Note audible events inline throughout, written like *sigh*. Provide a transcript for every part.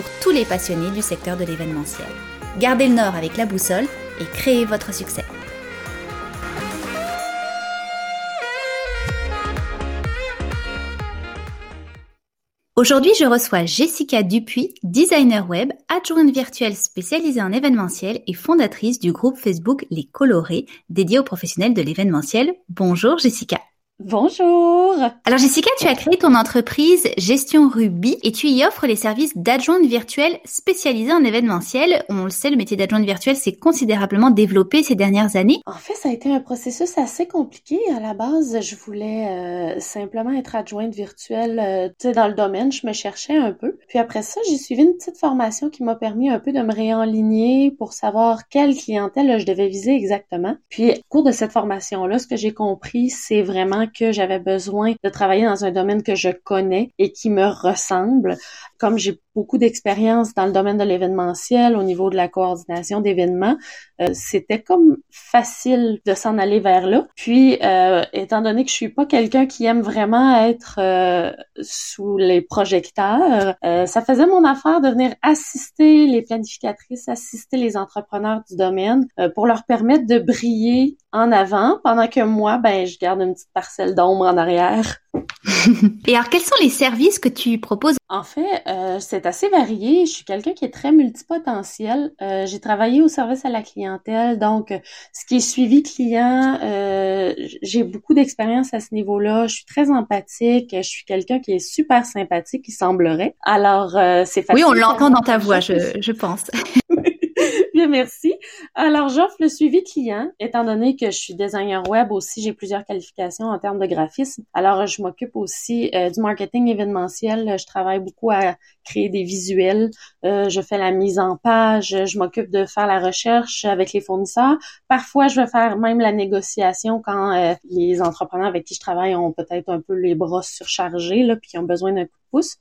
pour tous les passionnés du secteur de l'événementiel. Gardez le nord avec la boussole et créez votre succès. Aujourd'hui, je reçois Jessica Dupuis, designer web, adjointe virtuelle spécialisée en événementiel et fondatrice du groupe Facebook Les Colorés, dédié aux professionnels de l'événementiel. Bonjour Jessica. Bonjour. Alors Jessica, tu as créé ton entreprise Gestion Ruby et tu y offres les services d'adjointe virtuelle spécialisée en événementiel. On le sait, le métier d'adjointe virtuelle s'est considérablement développé ces dernières années. En fait, ça a été un processus assez compliqué. À la base, je voulais euh, simplement être adjointe virtuelle euh, tu sais, dans le domaine. Je me cherchais un peu. Puis après ça, j'ai suivi une petite formation qui m'a permis un peu de me réenligner pour savoir quelle clientèle je devais viser exactement. Puis au cours de cette formation-là, ce que j'ai compris, c'est vraiment que j'avais besoin de travailler dans un domaine que je connais et qui me ressemble. Comme j'ai beaucoup d'expérience dans le domaine de l'événementiel au niveau de la coordination d'événements, euh, c'était comme facile de s'en aller vers là. Puis, euh, étant donné que je suis pas quelqu'un qui aime vraiment être euh, sous les projecteurs, ça faisait mon affaire de venir assister les planificatrices, assister les entrepreneurs du domaine pour leur permettre de briller en avant pendant que moi, ben, je garde une petite parcelle d'ombre en arrière. Et alors, quels sont les services que tu proposes? En fait, euh, c'est assez varié. Je suis quelqu'un qui est très multipotentiel. Euh, j'ai travaillé au service à la clientèle, donc ce qui est suivi client, euh, j'ai beaucoup d'expérience à ce niveau-là. Je suis très empathique. Je suis quelqu'un qui est super sympathique, il semblerait. Alors, euh, c'est facile. Oui, on l'entend dans ta voix, je, je pense. *laughs* *laughs* Bien, merci. Alors, j'offre le suivi client, étant donné que je suis designer web aussi, j'ai plusieurs qualifications en termes de graphisme. Alors, je m'occupe aussi euh, du marketing événementiel. Je travaille beaucoup à créer des visuels. Euh, je fais la mise en page. Je m'occupe de faire la recherche avec les fournisseurs. Parfois, je vais faire même la négociation quand euh, les entrepreneurs avec qui je travaille ont peut-être un peu les bras surchargés, là, puis ont besoin d'un coup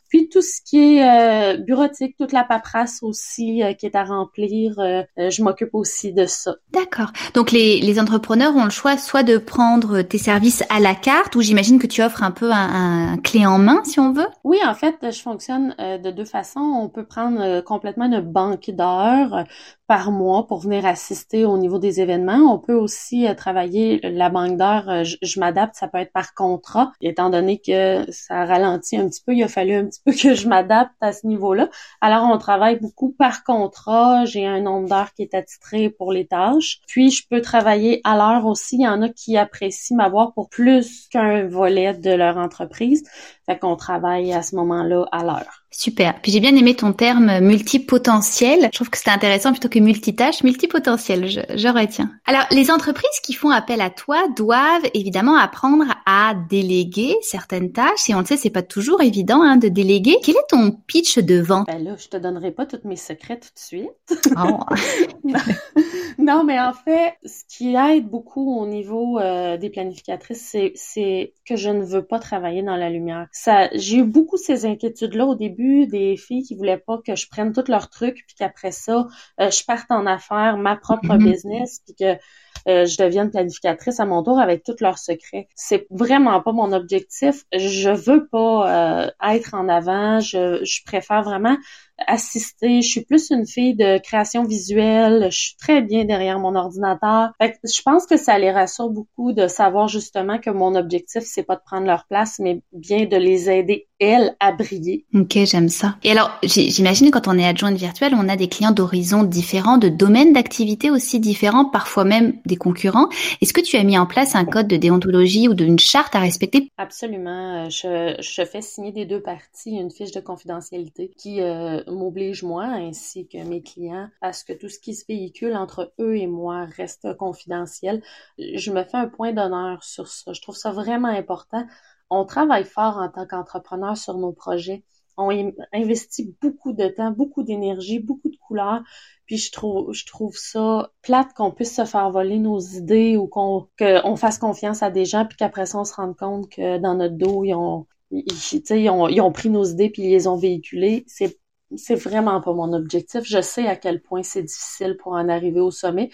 puis tout ce qui est euh, bureautique, toute la paperasse aussi euh, qui est à remplir, euh, je m'occupe aussi de ça. D'accord. Donc les, les entrepreneurs ont le choix soit de prendre tes services à la carte, ou j'imagine que tu offres un peu un, un, clé en main, si on veut? Oui, en fait, je fonctionne de deux façons. On peut prendre complètement une banque d'heures par mois pour venir assister au niveau des événements. On peut aussi travailler la banque d'heures. Je, je m'adapte, ça peut être par contrat, étant donné que ça ralentit un petit peu. Il a fallu un petit peu que je m'adapte à ce niveau-là. Alors, on travaille beaucoup par contrat. J'ai un nombre d'heures qui est attitré pour les tâches. Puis, je peux travailler à l'heure aussi. Il y en a qui apprécient m'avoir pour plus qu'un volet de leur entreprise. Fait qu'on travaille à ce moment-là à l'heure. Super. Puis j'ai bien aimé ton terme multipotentiel. Je trouve que c'était intéressant plutôt que multitâche, multipotentiel, je, je retiens. Alors, les entreprises qui font appel à toi doivent évidemment apprendre à déléguer certaines tâches. Et on le sait, c'est pas toujours évident hein, de déléguer. Quel est ton pitch de vente? Ben là, je te donnerai pas tous mes secrets tout de suite. Oh. *laughs* non, mais en fait, ce qui aide beaucoup au niveau euh, des planificatrices, c'est que je ne veux pas travailler dans la lumière. Ça, j'ai eu beaucoup ces inquiétudes-là au début des filles qui voulaient pas que je prenne tous leurs trucs puis qu'après ça, euh, je parte en affaires, ma propre mm-hmm. business puis que euh, je devienne planificatrice à mon tour avec tous leurs secrets. C'est vraiment pas mon objectif. Je veux pas euh, être en avant. Je, je préfère vraiment assister. Je suis plus une fille de création visuelle. Je suis très bien derrière mon ordinateur. je pense que ça les rassure beaucoup de savoir justement que mon objectif, c'est pas de prendre leur place, mais bien de les aider, elles, à briller. Ok, j'aime ça. Et alors, j'imagine quand on est adjointe virtuelle, on a des clients d'horizons différents, de domaines d'activité aussi différents, parfois même des concurrents. Est-ce que tu as mis en place un code de déontologie ou d'une charte à respecter? Absolument. Je, je fais signer des deux parties une fiche de confidentialité qui euh, m'oblige moi ainsi que mes clients à ce que tout ce qui se véhicule entre eux et moi reste confidentiel. Je me fais un point d'honneur sur ça. Je trouve ça vraiment important. On travaille fort en tant qu'entrepreneur sur nos projets on investit beaucoup de temps, beaucoup d'énergie, beaucoup de couleurs. Puis je trouve, je trouve ça plate qu'on puisse se faire voler nos idées ou qu'on fasse confiance à des gens, puis qu'après ça, on se rende compte que dans notre dos, ils ont, ils, ils, ils ont pris nos idées puis ils les ont véhiculées. C'est c'est vraiment pas mon objectif. Je sais à quel point c'est difficile pour en arriver au sommet.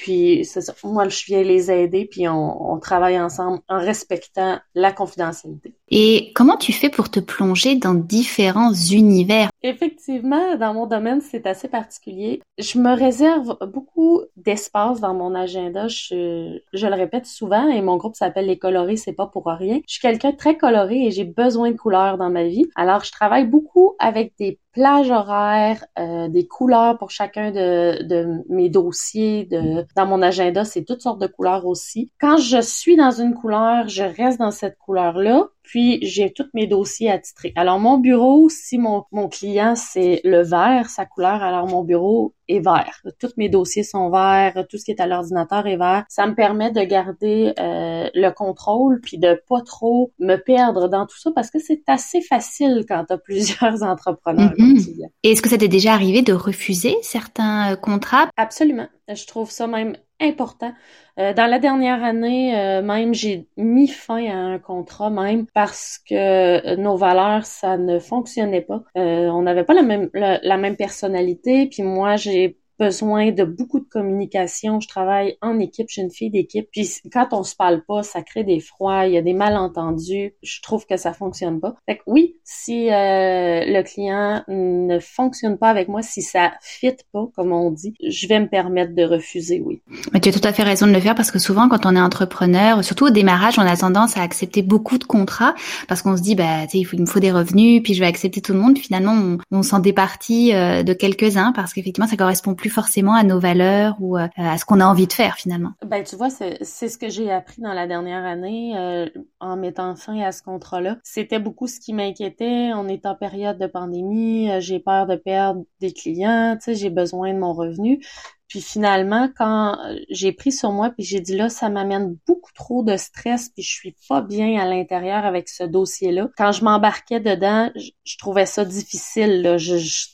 Puis. Moi, je viens les aider, puis on travaille ensemble en respectant la confidentialité. Et comment tu fais pour te plonger dans différents univers? Effectivement, dans mon domaine, c'est assez particulier. Je me réserve beaucoup d'espace dans mon agenda. Je, je le répète souvent et mon groupe s'appelle Les Colorés, c'est pas pour rien. Je suis quelqu'un de très coloré et j'ai besoin de couleurs dans ma vie. Alors, je travaille beaucoup avec des plages horaires, euh, des couleurs pour chacun de, de mes dossiers. De, dans mon agenda, c'est toutes sortes de couleurs aussi. Quand je suis dans une couleur, je reste dans cette couleur-là. Puis j'ai tous mes dossiers attitrés. Alors mon bureau, si mon, mon client c'est le vert, sa couleur, alors mon bureau est vert. Tous mes dossiers sont verts, tout ce qui est à l'ordinateur est vert. Ça me permet de garder euh, le contrôle puis de pas trop me perdre dans tout ça parce que c'est assez facile quand tu as *laughs* plusieurs entrepreneurs. Mm-hmm. Et est-ce que ça t'est déjà arrivé de refuser certains euh, contrats? Absolument. Je trouve ça même important. Euh, dans la dernière année, euh, même, j'ai mis fin à un contrat même parce que nos valeurs, ça ne fonctionnait pas. Euh, on n'avait pas la même la même personnalité. Puis moi, j'ai besoin de beaucoup de communication. Je travaille en équipe, je suis une fille d'équipe. Puis quand on se parle pas, ça crée des froids, il y a des malentendus. Je trouve que ça fonctionne pas. Fait que oui, si euh, le client ne fonctionne pas avec moi, si ça fit pas, comme on dit, je vais me permettre de refuser, oui. Mais tu as tout à fait raison de le faire parce que souvent, quand on est entrepreneur, surtout au démarrage, on a tendance à accepter beaucoup de contrats parce qu'on se dit, bah, tu sais, il, me faut des revenus, puis je vais accepter tout le monde. Finalement, on, on s'en départit euh, de quelques-uns parce qu'effectivement, ça correspond plus forcément à nos valeurs ou euh, à ce qu'on a envie de faire finalement. Ben tu vois, c'est ce que j'ai appris dans la dernière année euh, en mettant fin à ce contrat-là. C'était beaucoup ce qui m'inquiétait. On est en période de pandémie, euh, j'ai peur de perdre des clients, tu sais, j'ai besoin de mon revenu. Puis finalement, quand j'ai pris sur moi, puis j'ai dit là, ça m'amène beaucoup trop de stress, puis je suis pas bien à l'intérieur avec ce dossier-là. Quand je m'embarquais dedans, je, trouvais ça difficile. Là. je, je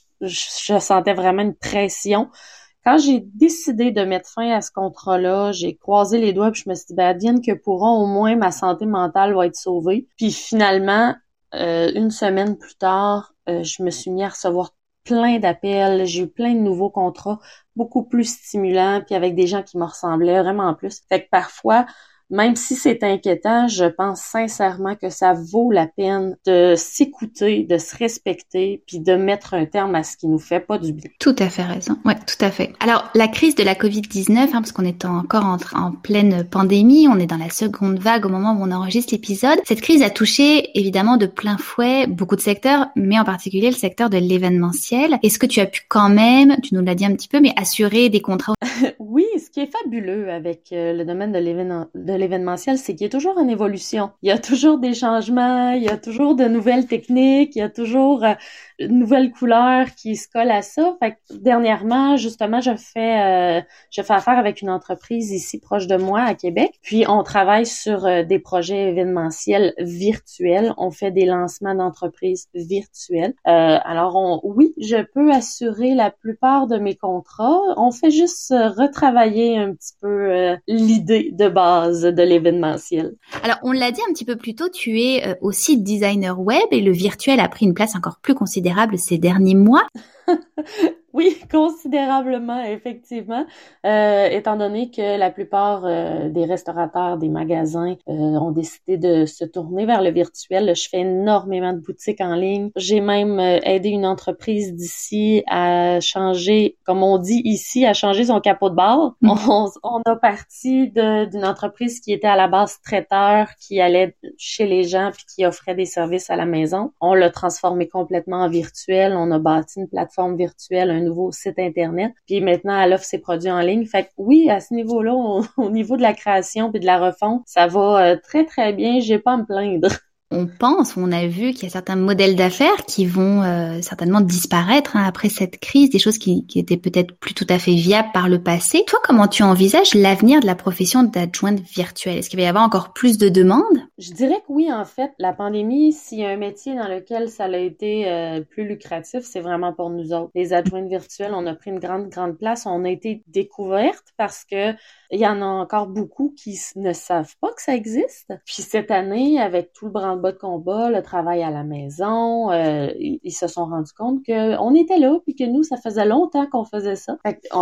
sentais vraiment une pression. Quand j'ai décidé de mettre fin à ce contrat-là, j'ai croisé les doigts puis je me suis dit, ben, advienne que pourront, au moins ma santé mentale va être sauvée. Puis finalement, euh, une semaine plus tard, euh, je me suis mis à recevoir plein d'appels, j'ai eu plein de nouveaux contrats, beaucoup plus stimulants, puis avec des gens qui me ressemblaient vraiment plus. Fait que parfois, même si c'est inquiétant, je pense sincèrement que ça vaut la peine de s'écouter, de se respecter, puis de mettre un terme à ce qui nous fait pas du bien. Tout à fait raison. Ouais, tout à fait. Alors, la crise de la Covid-19, hein, parce qu'on est encore en, en, pleine pandémie, on est dans la seconde vague au moment où on enregistre l'épisode. Cette crise a touché évidemment de plein fouet beaucoup de secteurs, mais en particulier le secteur de l'événementiel. Est-ce que tu as pu quand même, tu nous l'as dit un petit peu, mais assurer des contrats *laughs* Oui, ce qui est fabuleux avec euh, le domaine de l'événement l'événementiel, c'est qu'il est toujours en évolution. Il y a toujours des changements, il y a toujours de nouvelles techniques, il y a toujours euh, une nouvelle couleur qui se colle à ça. Fait que dernièrement, justement, je fais euh, je fais affaire avec une entreprise ici proche de moi à Québec. Puis on travaille sur euh, des projets événementiels virtuels. On fait des lancements d'entreprises virtuelles. alors on, oui, je peux assurer la plupart de mes contrats. On fait juste retravailler un petit peu l'idée de base de l'événementiel. Alors, on l'a dit un petit peu plus tôt, tu es euh, aussi designer web et le virtuel a pris une place encore plus considérable ces derniers mois. *laughs* Oui, *laughs* considérablement, effectivement, euh, étant donné que la plupart euh, des restaurateurs, des magasins euh, ont décidé de se tourner vers le virtuel. Je fais énormément de boutiques en ligne. J'ai même aidé une entreprise d'ici à changer, comme on dit ici, à changer son capot de bar. Mm. *laughs* On, on, a parti d'une entreprise qui était à la base traiteur, qui allait chez les gens puis qui offrait des services à la maison. On l'a transformé complètement en virtuel. On a bâti une plateforme virtuelle, un nouveau site internet. Puis maintenant, elle offre ses produits en ligne. Fait que oui, à ce niveau-là, *laughs* au niveau de la création puis de la refonte, ça va euh, très très bien. J'ai pas à me plaindre. On pense, on a vu qu'il y a certains modèles d'affaires qui vont euh, certainement disparaître hein, après cette crise, des choses qui, qui étaient peut-être plus tout à fait viables par le passé. Toi, comment tu envisages l'avenir de la profession d'adjointe virtuelle? Est-ce qu'il va y avoir encore plus de demandes? Je dirais que oui, en fait. La pandémie, s'il y a un métier dans lequel ça a été euh, plus lucratif, c'est vraiment pour nous autres. Les adjointes virtuelles, on a pris une grande, grande place. On a été découvertes parce que il y en a encore beaucoup qui ne savent pas que ça existe. Puis cette année, avec tout le branle-bas de combat, le travail à la maison, euh, ils, se sont rendus compte qu'on était là, puis que nous, ça faisait longtemps qu'on faisait ça.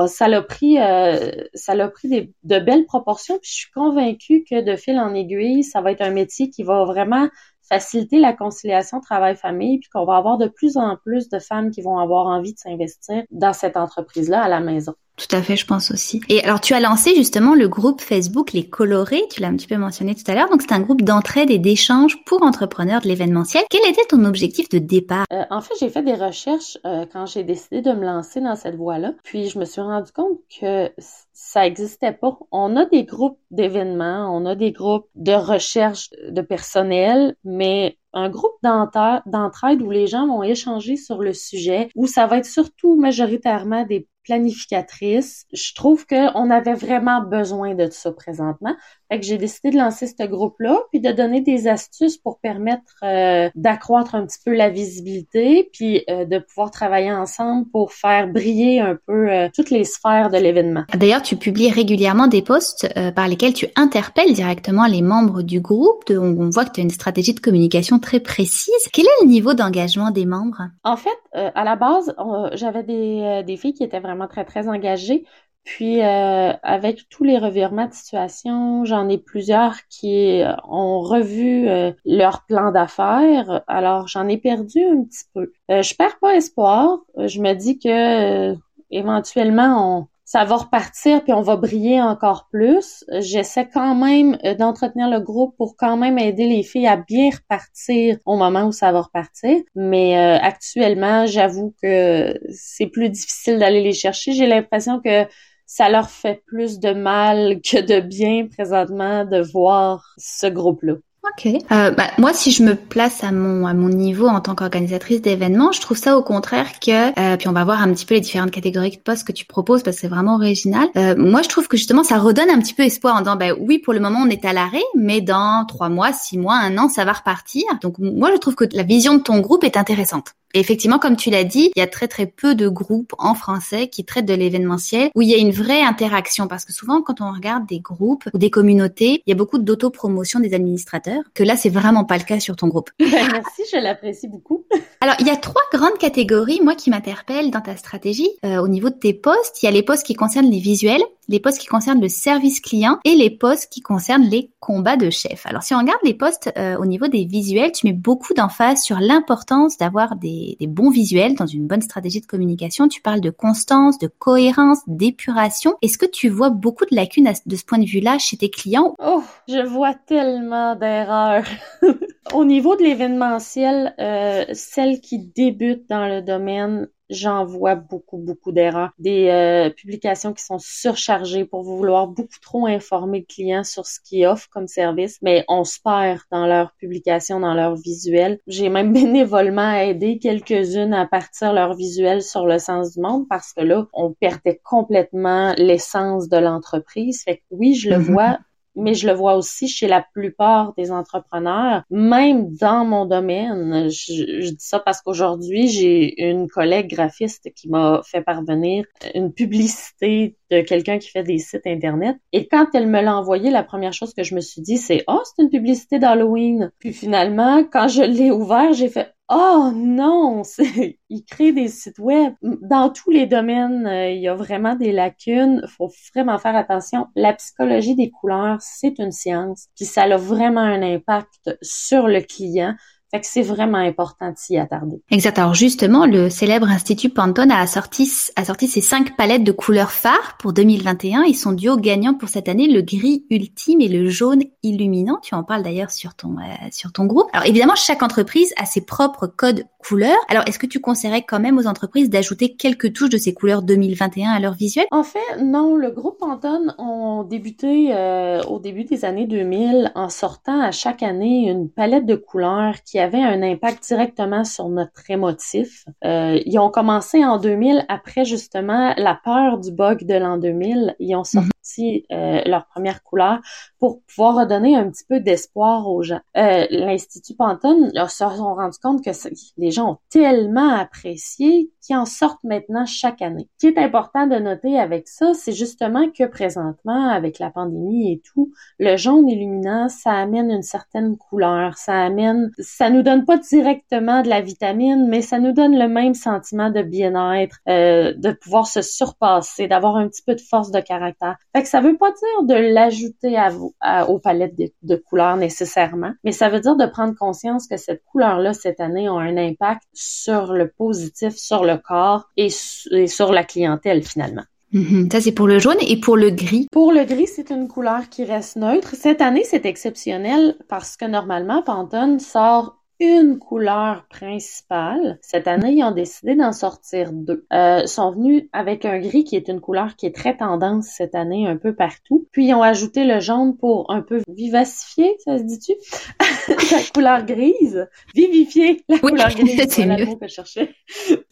ça l'a pris, euh, ça l'a pris de belles proportions. Je suis convaincue que de fil en aiguille, ça va être un métier qui va vraiment faciliter la conciliation travail-famille, puis qu'on va avoir de plus en plus de femmes qui vont avoir envie de s'investir dans cette entreprise-là à la maison. Tout à fait, je pense aussi. Et alors, tu as lancé justement le groupe Facebook Les Colorés, tu l'as un petit peu mentionné tout à l'heure. Donc, c'est un groupe d'entraide et d'échange pour entrepreneurs de l'événementiel. Quel était ton objectif de départ? Euh, en fait, j'ai fait des recherches euh, quand j'ai décidé de me lancer dans cette voie-là. Puis, je me suis rendu compte que ça existait pas. On a des groupes d'événements, on a des groupes de recherche de personnel, mais un groupe d'entraide où les gens vont échanger sur le sujet, où ça va être surtout majoritairement des planificatrice. Je trouve qu'on avait vraiment besoin de ça présentement. Fait que j'ai décidé de lancer ce groupe-là, puis de donner des astuces pour permettre euh, d'accroître un petit peu la visibilité, puis euh, de pouvoir travailler ensemble pour faire briller un peu euh, toutes les sphères de l'événement. D'ailleurs, tu publies régulièrement des posts par lesquels tu interpelles directement les membres du groupe. On voit que tu as une stratégie de communication très précise. Quel est le niveau d'engagement des membres? En fait, à la base, j'avais des, des filles qui étaient vraiment très, très engagée. Puis euh, avec tous les revirements de situation, j'en ai plusieurs qui euh, ont revu euh, leur plan d'affaires. Alors j'en ai perdu un petit peu. je perds pas espoir. Je me dis que éventuellement on, ça va repartir puis on va briller encore plus. J'essaie quand même euh, d'entretenir le groupe pour quand même aider les filles à bien repartir au moment où ça va repartir. Mais euh, actuellement, j'avoue que c'est plus difficile d'aller les chercher. J'ai l'impression que ça leur fait plus de mal que de bien présentement de voir ce groupe-là. Ok. Euh, bah, moi, si je me place à mon à mon niveau en tant qu'organisatrice d'événements, je trouve ça au contraire que, euh, puis on va voir un petit peu les différentes catégories de postes que tu proposes parce que c'est vraiment original. Euh, moi, je trouve que justement, ça redonne un petit peu espoir en disant, bah oui, pour le moment, on est à l'arrêt, mais dans trois mois, six mois, un an, ça va repartir. Donc moi, je trouve que la vision de ton groupe est intéressante. Et effectivement, comme tu l'as dit, il y a très très peu de groupes en français qui traitent de l'événementiel où il y a une vraie interaction parce que souvent quand on regarde des groupes ou des communautés, il y a beaucoup d'autopromotion des administrateurs que là c'est vraiment pas le cas sur ton groupe. *laughs* Merci, je l'apprécie beaucoup. *laughs* Alors, il y a trois grandes catégories, moi, qui m'interpellent dans ta stratégie. Euh, au niveau de tes postes, il y a les postes qui concernent les visuels, les postes qui concernent le service client et les postes qui concernent les combats de chef. Alors, si on regarde les postes euh, au niveau des visuels, tu mets beaucoup d'emphase sur l'importance d'avoir des, des, bons visuels dans une bonne stratégie de communication. Tu parles de constance, de cohérence, d'épuration. Est-ce que tu vois beaucoup de lacunes de ce point de vue-là chez tes clients? Oh, je vois tellement d'erreurs. *laughs* au niveau de l'événementiel, euh, celle qui débutent dans le domaine, j'en vois beaucoup, beaucoup d'erreurs. Des euh, publications qui sont surchargées pour vouloir beaucoup trop informer le client sur ce qu'ils offrent comme service, mais on se perd dans leurs publications, dans leurs visuels. J'ai même *laughs* bénévolement aidé quelques-unes à partir leurs visuels sur le sens du monde parce que là, on perdait complètement l'essence de l'entreprise. Fait que oui, je le mm-hmm. vois mais je le vois aussi chez la plupart des entrepreneurs, même dans mon domaine. Je, dis ça parce qu'aujourd'hui, j'ai une collègue graphiste qui m'a fait parvenir une publicité de quelqu'un qui fait des sites Internet. Et quand elle me l'a envoyé, la première chose que je me suis dit, c'est « Oh, c'est une publicité d'Halloween! » Puis finalement, quand je l'ai ouvert, j'ai fait Oh non, *laughs* il crée des sites web. Dans tous les domaines, euh, il y a vraiment des lacunes. Il faut vraiment faire attention. La psychologie des couleurs, c'est une science, puis ça a vraiment un impact sur le client Fait que c'est vraiment important de s'y attarder. Exact. Alors justement, le célèbre Institut Pantone a sorti, a sorti ses cinq palettes de couleurs phares pour 2021. Ils sont duo gagnants pour cette année, le gris ultime et le jaune illuminant. Tu en parles d'ailleurs sur ton, euh, sur ton groupe. Alors évidemment, chaque entreprise a ses propres codes couleurs. Alors est-ce que tu conseillerais quand même aux entreprises d'ajouter quelques touches de ces couleurs 2021 à leur visuel? En fait, non. Le groupe Pantone ont débuté euh, au début des années 2000 en sortant à chaque année une palette de couleurs qui avait un impact directement sur notre émotif. Euh, ils ont commencé en 2000 après justement la peur du bug de l'an 2000. Ils ont sorti euh, leur première couleur pour pouvoir redonner un petit peu d'espoir aux gens. Euh, L'Institut Pantone se sont rendu compte que les gens ont tellement apprécié qu'ils en sortent maintenant chaque année. Ce qui est important de noter avec ça, c'est justement que présentement, avec la pandémie et tout, le jaune illuminant, ça amène une certaine couleur, ça amène, ça nous donne pas directement de la vitamine, mais ça nous donne le même sentiment de bien-être, euh, de pouvoir se surpasser, d'avoir un petit peu de force de caractère. Fait que ça veut pas dire de l'ajouter à, vous, aux palettes de, couleurs nécessairement, mais ça veut dire de prendre conscience que cette couleur-là, cette année, a un impact sur le positif, sur le corps et, sur la clientèle finalement. Mm-hmm. Ça, c'est pour le jaune et pour le gris. Pour le gris, c'est une couleur qui reste neutre. Cette année, c'est exceptionnel parce que normalement, Pantone sort une couleur principale. Cette année, ils ont décidé d'en sortir deux. Euh, sont venus avec un gris qui est une couleur qui est très tendance cette année un peu partout. Puis ils ont ajouté le jaune pour un peu vivacifier, ça se dit-tu? *laughs* la couleur grise. Vivifier la couleur grise. *laughs* C'est que je cherchais.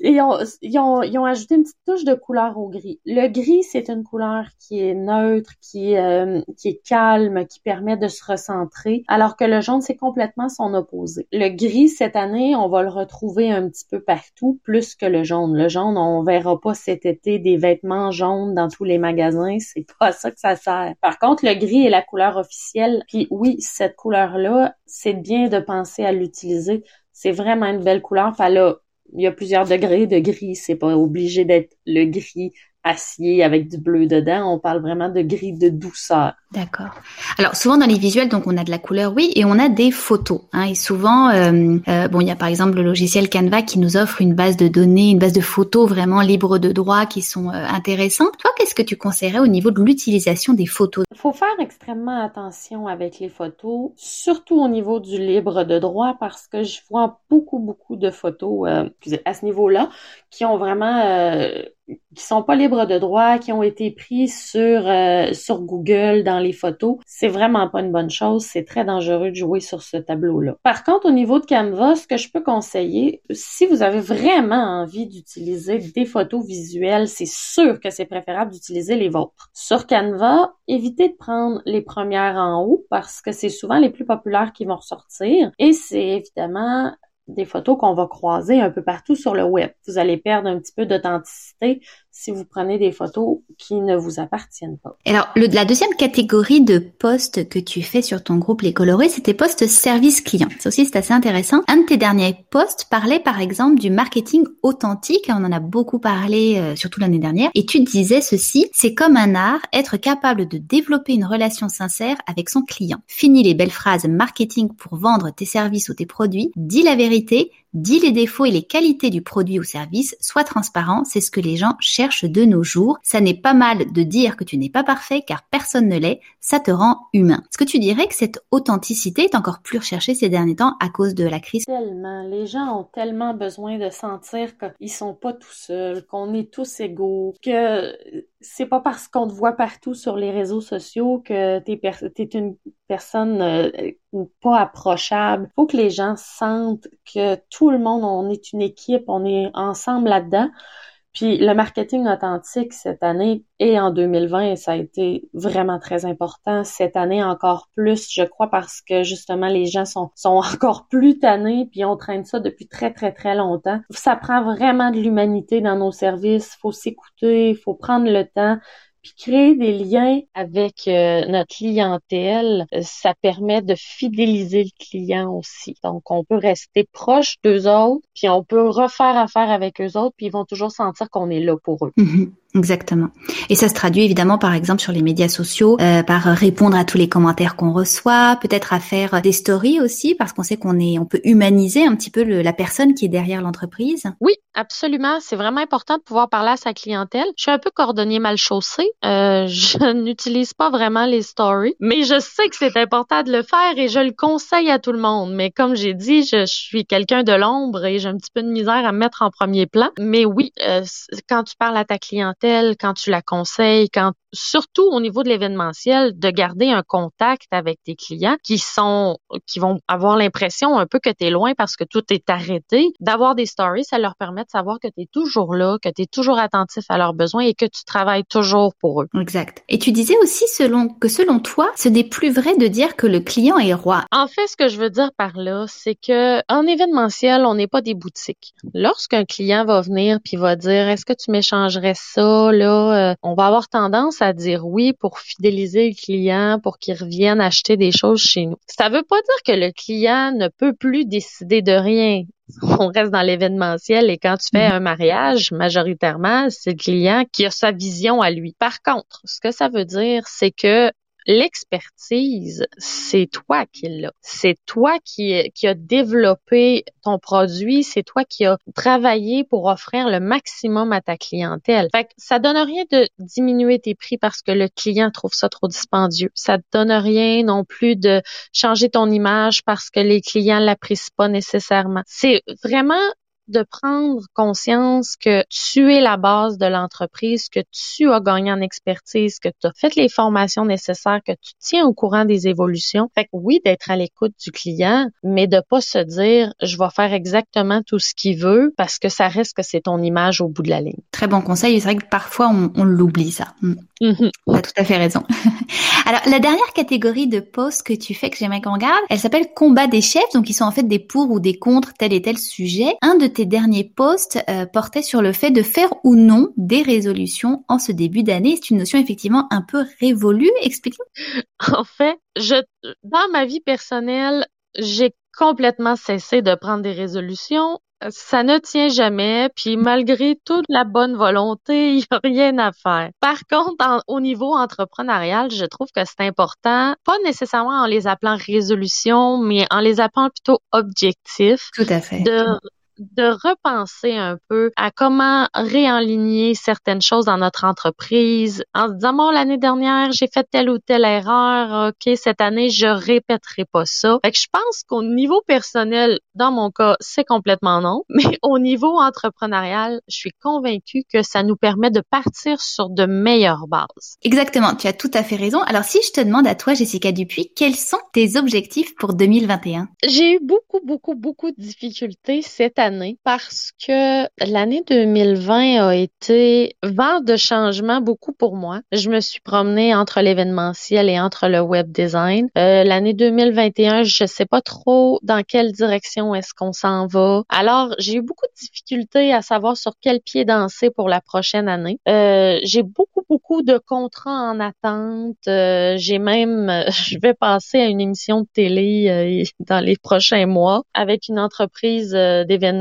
Et ils ont, ils, ont, ils ont ajouté une petite touche de couleur au gris. Le gris, c'est une couleur qui est neutre, qui, euh, qui est calme, qui permet de se recentrer, alors que le jaune, c'est complètement son opposé. Le gris, cette année, on va le retrouver un petit peu partout, plus que le jaune. Le jaune, on verra pas cet été des vêtements jaunes dans tous les magasins. *laughs* C'est pas ça que ça sert. Par contre, le gris est la couleur officielle. Puis oui, cette couleur-là, c'est bien de penser à l'utiliser. C'est vraiment une belle couleur. Enfin, là, il y a plusieurs degrés de gris. C'est pas obligé d'être le gris acier avec du bleu dedans. On parle vraiment de gris de douceur. D'accord. Alors souvent dans les visuels, donc on a de la couleur, oui, et on a des photos. Hein, et souvent, euh, euh, bon, il y a par exemple le logiciel Canva qui nous offre une base de données, une base de photos vraiment libre de droit qui sont euh, intéressantes. Toi, qu'est-ce que tu conseillerais au niveau de l'utilisation des photos? Il faut faire extrêmement attention avec les photos, surtout au niveau du libre de droit, parce que je vois beaucoup beaucoup de photos à ce niveau-là qui ont vraiment qui sont pas libres de droit, qui ont été pris sur sur Google dans les photos, c'est vraiment pas une bonne chose. C'est très dangereux de jouer sur ce tableau-là. Par contre, au niveau de Canva, ce que je peux conseiller, si vous avez vraiment envie d'utiliser des photos visuelles, c'est sûr que c'est préférable d'utiliser les vôtres. Sur Canva, évitez de prendre les premières en haut parce que c'est souvent les plus populaires qui vont ressortir. Et c'est évidemment des photos qu'on va croiser un peu partout sur le web. Vous allez perdre un petit peu d'authenticité si vous prenez des photos qui ne vous appartiennent pas. Alors, le, la deuxième catégorie de posts que tu fais sur ton groupe Les Colorés, c'était posts service client. Ça aussi, c'est assez intéressant. Un de tes derniers posts parlait par exemple du marketing authentique. On en a beaucoup parlé, euh, surtout l'année dernière. Et tu disais ceci, c'est comme un art, être capable de développer une relation sincère avec son client. Fini les belles phrases marketing pour vendre tes services ou tes produits. Dis la vérité Dis les défauts et les qualités du produit ou service, sois transparent, c'est ce que les gens cherchent de nos jours. Ça n'est pas mal de dire que tu n'es pas parfait car personne ne l'est, ça te rend humain. Est-ce que tu dirais que cette authenticité est encore plus recherchée ces derniers temps à cause de la crise? Tellement. Les gens ont tellement besoin de sentir qu'ils sont pas tout seuls, qu'on est tous égaux, que c'est pas parce qu'on te voit partout sur les réseaux sociaux que t'es es une personne euh, pas approchable. Faut que les gens sentent que tout le monde, on est une équipe, on est ensemble là-dedans. Puis le marketing authentique cette année et en 2020, ça a été vraiment très important. Cette année encore plus, je crois, parce que justement les gens sont, sont *laughs* encore plus tannés, puis on traîne ça depuis très très très longtemps. Ça prend vraiment de l'humanité dans nos services. Faut s'écouter, faut prendre le temps. Puis créer des liens avec euh, notre clientèle, euh, ça permet de fidéliser le client aussi. Donc, on peut rester proche d'eux autres, puis on peut refaire affaire avec eux autres, puis ils vont toujours sentir qu'on est là pour eux. Mhm. Exactement. Et ça se traduit évidemment par exemple sur les médias sociaux, euh, par répondre à tous les commentaires qu'on reçoit, peut-être à faire des stories aussi, parce qu'on sait qu'on est, on peut humaniser un petit peu le, la personne qui est derrière l'entreprise. Oui, absolument. C'est vraiment important de pouvoir parler à sa clientèle. Je suis un peu cordonnier mal chaussé. Euh, *laughs* je n'utilise pas vraiment les stories, mais je sais que c'est important de le faire et je le conseille à tout le monde. Mais comme j'ai dit, je, suis quelqu'un de l'ombre et j'ai un petit peu de misère à me mettre en premier plan. Mais oui, euh, quand tu parles à ta clientèle quand tu la conseilles, quand surtout au niveau de l'événementiel, de garder un contact avec tes clients qui sont, qui vont avoir l'impression un peu que tu es loin parce que tout est arrêté. D'avoir des stories, ça leur permet de savoir que tu es toujours là, que tu es toujours attentif à leurs besoins et que tu travailles toujours pour eux. Exact. Et tu disais aussi selon, que selon toi, ce n'est plus vrai de dire que le client est roi. En fait, ce que je veux dire par là, c'est que en événementiel, on n'est pas des boutiques. Lorsqu'un client va venir puis va dire, est-ce que tu m'échangerais ça, là, euh, on va avoir tendance à dire oui pour fidéliser le client, pour qu'il revienne acheter des choses chez nous. Ça veut pas dire que le client ne peut plus décider de rien. *laughs* On reste dans l'événementiel et quand tu fais mm-hmm. un mariage, majoritairement, c'est le client qui a sa vision à lui. Par contre, ce que ça veut dire, c'est que l'expertise, c'est toi qui l'as. C'est toi qui, qui as développé ton produit, c'est toi qui as travaillé pour offrir le maximum à ta clientèle. Fait que ça donne rien de diminuer tes prix parce que le client trouve ça trop dispendieux. Ça donne rien non plus de changer ton image parce que les clients l'apprécient pas nécessairement. C'est vraiment de prendre conscience que tu es la base de l'entreprise, que tu as gagné en expertise, que tu as fait les formations nécessaires, que tu tiens au courant des évolutions. Fait que oui, d'être à l'écoute du client, mais de pas se dire je vais faire exactement tout ce qu'il veut parce que ça reste que c'est ton image au bout de la ligne. Très bon conseil. C'est vrai que parfois on, on l'oublie ça. Mm. Mm-hmm. Tu as tout à fait raison. *laughs* Alors la dernière catégorie de posts que tu fais que j'aimerais qu'on regarde, elle s'appelle combat des chefs. Donc ils sont en fait des pour ou des contre tel et tel sujet. Un de tes derniers posts euh, portait sur le fait de faire ou non des résolutions en ce début d'année. C'est une notion effectivement un peu révolue. Explique-nous. *laughs* En fait, je, dans ma vie personnelle, j'ai complètement cessé de prendre des résolutions. Ça ne tient jamais, puis malgré toute la bonne volonté, *laughs* il n'y a rien à faire. Par contre, au niveau entrepreneurial, je trouve que c'est important, pas nécessairement en les appelant résolutions, mais en les appelant plutôt objectifs. Tout à fait. De de repenser un peu à comment réaligner certaines choses dans notre entreprise en se disant, bon, l'année dernière, j'ai fait telle ou telle erreur, OK, cette année, je répéterai pas ça. Fait que je pense qu'au niveau personnel, dans mon cas, c'est complètement non, *laughs* mais au niveau entrepreneurial, je suis convaincue que ça nous permet de partir sur de meilleures bases. Exactement, tu as tout à fait raison. Alors si je te demande à toi, Jessica Dupuis, quels sont tes objectifs pour 2021? J'ai eu beaucoup, beaucoup, beaucoup de difficultés cette parce que l'année 2020 a été vent de changement beaucoup pour moi. Je me suis promenée entre l'événementiel et entre le web design. Euh, l'année 2021, je sais pas trop dans quelle direction est-ce qu'on s'en va. Alors, j'ai eu beaucoup de difficultés à savoir sur quel pied danser pour la prochaine année. Euh, j'ai beaucoup, beaucoup de contrats en attente. Euh, j'ai même, *laughs* je vais passer à une émission de télé dans les prochains mois avec une entreprise d'événements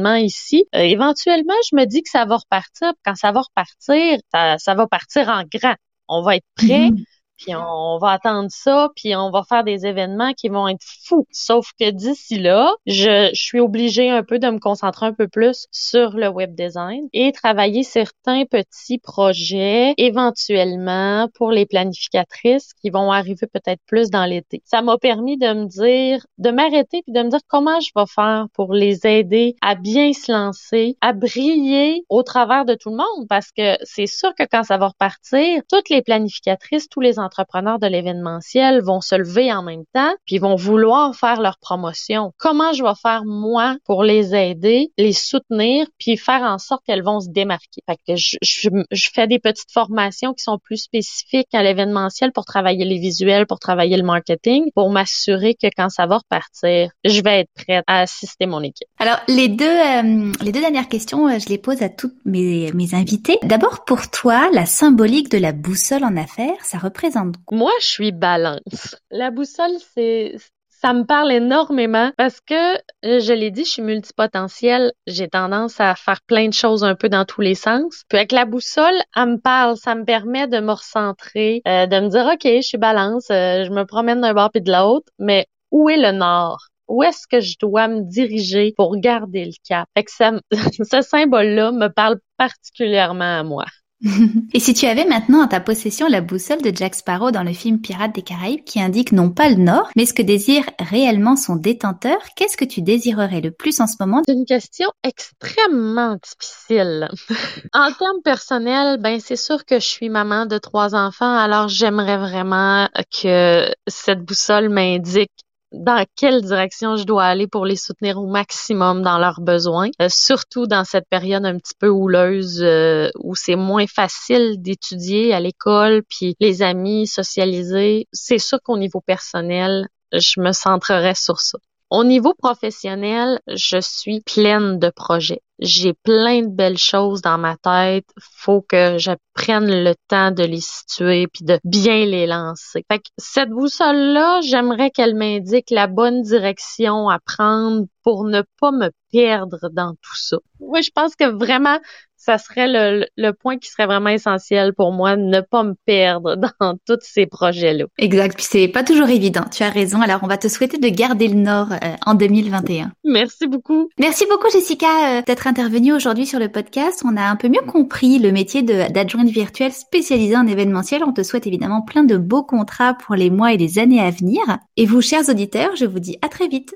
Euh, éventuellement, je me dis que ça va repartir. Quand ça va repartir, ça, va partir en grand. On va être prêt. Mm-hmm puis on va attendre ça, puis on va faire des événements qui vont être fous. Sauf que d'ici là, je, je suis obligée un peu de me concentrer un peu plus sur le web design et travailler certains petits projets éventuellement pour les planificatrices qui vont arriver peut-être plus dans l'été. Ça m'a permis de me dire, de m'arrêter puis de me dire comment je vais faire pour les aider à bien se lancer, à briller au travers de tout le monde parce que c'est sûr que quand ça va repartir, toutes les planificatrices, tous les entrepreneurs de l'événementiel vont se lever en même temps, puis vont vouloir faire leur promotion. Comment je vais faire moi pour les aider, les soutenir, puis faire en sorte qu'elles vont se démarquer? Fait que je, fais des petites formations qui sont plus spécifiques à l'événementiel pour travailler les visuels, pour travailler le marketing, pour m'assurer que quand ça va repartir, je vais être prête à assister mon équipe. Alors les deux euh, les deux dernières questions, euh, je les pose à toutes mes mes invités. D'abord pour toi, la symbolique de la boussole en affaires, ça représente Moi, je suis balance. La boussole, c'est ça me parle énormément parce que, euh, je l'ai dit, je suis multipotentielle. J'ai tendance à faire plein de choses un peu dans tous les sens. Puis avec la boussole, elle me parle. Ça me permet de me recentrer, euh, de me dire, OK, je suis balance, euh, je me promène d'un bord puis de l'autre, mais où est le nord? Où est-ce que je dois me diriger pour garder le cap? Fait que ça, *laughs* ce symbole-là me parle particulièrement à moi. *laughs* Et si tu avais maintenant en ta possession la boussole de Jack Sparrow dans le film Pirates des Caraïbes qui indique non pas le nord, mais ce que désire réellement son détenteur, qu'est-ce que tu désirerais le plus en ce moment? C'est une question extrêmement difficile. *laughs* en termes personnels, ben c'est sûr que je suis maman de trois enfants, alors j'aimerais vraiment que cette boussole m'indique dans quelle direction je dois aller pour les soutenir au maximum dans leurs besoins, euh, surtout dans cette période un petit peu houleuse euh, où c'est moins facile d'étudier à l'école, puis les amis socialiser. C'est sûr qu'au niveau personnel, je me centrerai sur ça. Au niveau professionnel, je suis pleine de projets. J'ai plein de belles choses dans ma tête. Faut que je prenne le temps de les situer puis de bien les lancer. Fait que cette boussole-là, j'aimerais qu'elle m'indique la bonne direction à prendre pour ne pas me perdre dans tout ça. Oui, je pense que vraiment, ça serait le, le, point qui serait vraiment essentiel pour moi, ne pas me perdre *laughs* dans tous ces projets-là. Exact, puis c'est pas toujours évident, tu as raison. Alors on va te souhaiter de garder le nord euh, en 2021. Merci beaucoup. Merci beaucoup Jessica euh, d'être intervenue aujourd'hui sur le podcast. On a un peu mieux compris le métier d'adjointe virtuelle spécialisée en événementiel. On te souhaite évidemment plein de beaux contrats pour les mois et les années à venir. Et vous, chers auditeurs, je vous dis à très vite.